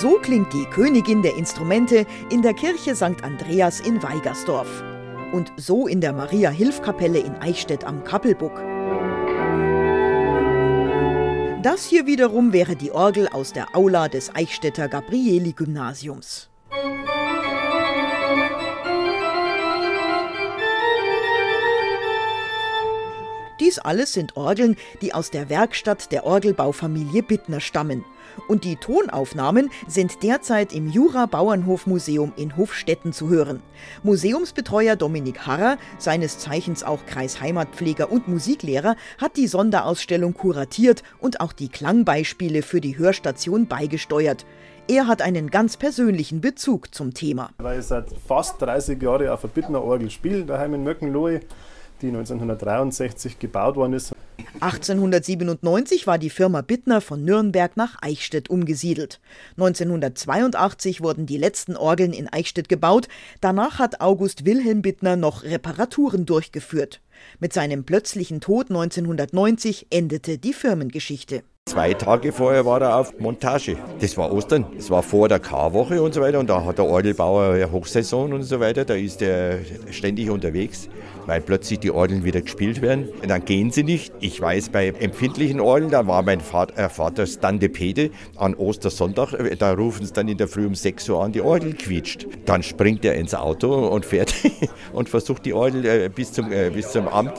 So klingt die Königin der Instrumente in der Kirche St. Andreas in Weigersdorf. Und so in der Maria-Hilf-Kapelle in Eichstätt am Kappelbuck. Das hier wiederum wäre die Orgel aus der Aula des Eichstätter Gabrieli-Gymnasiums. Dies alles sind Orgeln, die aus der Werkstatt der Orgelbaufamilie Bittner stammen. Und die Tonaufnahmen sind derzeit im Jura-Bauernhof-Museum in Hofstetten zu hören. Museumsbetreuer Dominik Harrer, seines Zeichens auch Kreisheimatpfleger und Musiklehrer, hat die Sonderausstellung kuratiert und auch die Klangbeispiele für die Hörstation beigesteuert. Er hat einen ganz persönlichen Bezug zum Thema. Weil ich seit fast 30 Jahren auf der Bittner Orgel spiele, daheim in Möckenlohe die 1963 gebaut worden ist. 1897 war die Firma Bittner von Nürnberg nach Eichstätt umgesiedelt. 1982 wurden die letzten Orgeln in Eichstätt gebaut. Danach hat August Wilhelm Bittner noch Reparaturen durchgeführt. Mit seinem plötzlichen Tod 1990 endete die Firmengeschichte. Zwei Tage vorher war er auf Montage. Das war Ostern. Das war vor der Karwoche und so weiter. Und da hat der Orgelbauer Hochsaison und so weiter. Da ist er ständig unterwegs, weil plötzlich die Orgeln wieder gespielt werden. Und dann gehen sie nicht. Ich weiß, bei empfindlichen Orgeln, da war mein Vater, äh, Vater Standepede an Ostersonntag. Da rufen sie dann in der Früh um 6 Uhr an, die Orgel quietscht. Dann springt er ins Auto und fährt und versucht die Orgel äh, bis, zum, äh, bis zum Amt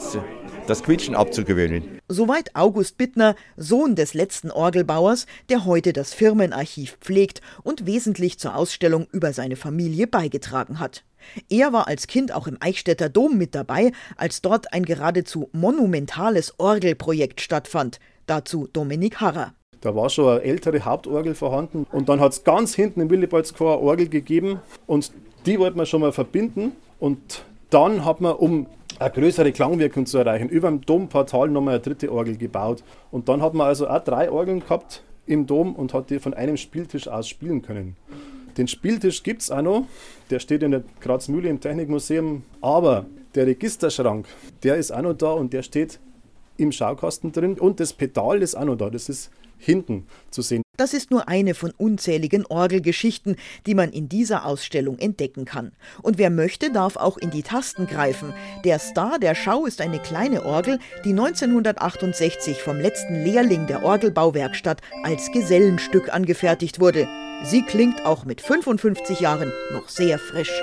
das Quietschen abzugewöhnen. Soweit August Bittner, Sohn des letzten Orgelbauers, der heute das Firmenarchiv pflegt und wesentlich zur Ausstellung über seine Familie beigetragen hat. Er war als Kind auch im Eichstätter Dom mit dabei, als dort ein geradezu monumentales Orgelprojekt stattfand. Dazu Dominik Harrer. Da war schon eine ältere Hauptorgel vorhanden und dann hat es ganz hinten im Willibaldschor eine Orgel gegeben und die wollte man schon mal verbinden und dann hat man, um eine größere Klangwirkung zu erreichen, über dem Domportal nochmal eine dritte Orgel gebaut. Und dann hat man also auch drei Orgeln gehabt im Dom und hat die von einem Spieltisch aus spielen können. Den Spieltisch gibt es auch noch, der steht in der Grazmühle im Technikmuseum, aber der Registerschrank, der ist auch noch da und der steht im Schaukasten drin und das Pedal ist auch noch da, das ist hinten zu sehen. Das ist nur eine von unzähligen Orgelgeschichten, die man in dieser Ausstellung entdecken kann. Und wer möchte, darf auch in die Tasten greifen. Der Star der Schau ist eine kleine Orgel, die 1968 vom letzten Lehrling der Orgelbauwerkstatt als Gesellenstück angefertigt wurde. Sie klingt auch mit 55 Jahren noch sehr frisch.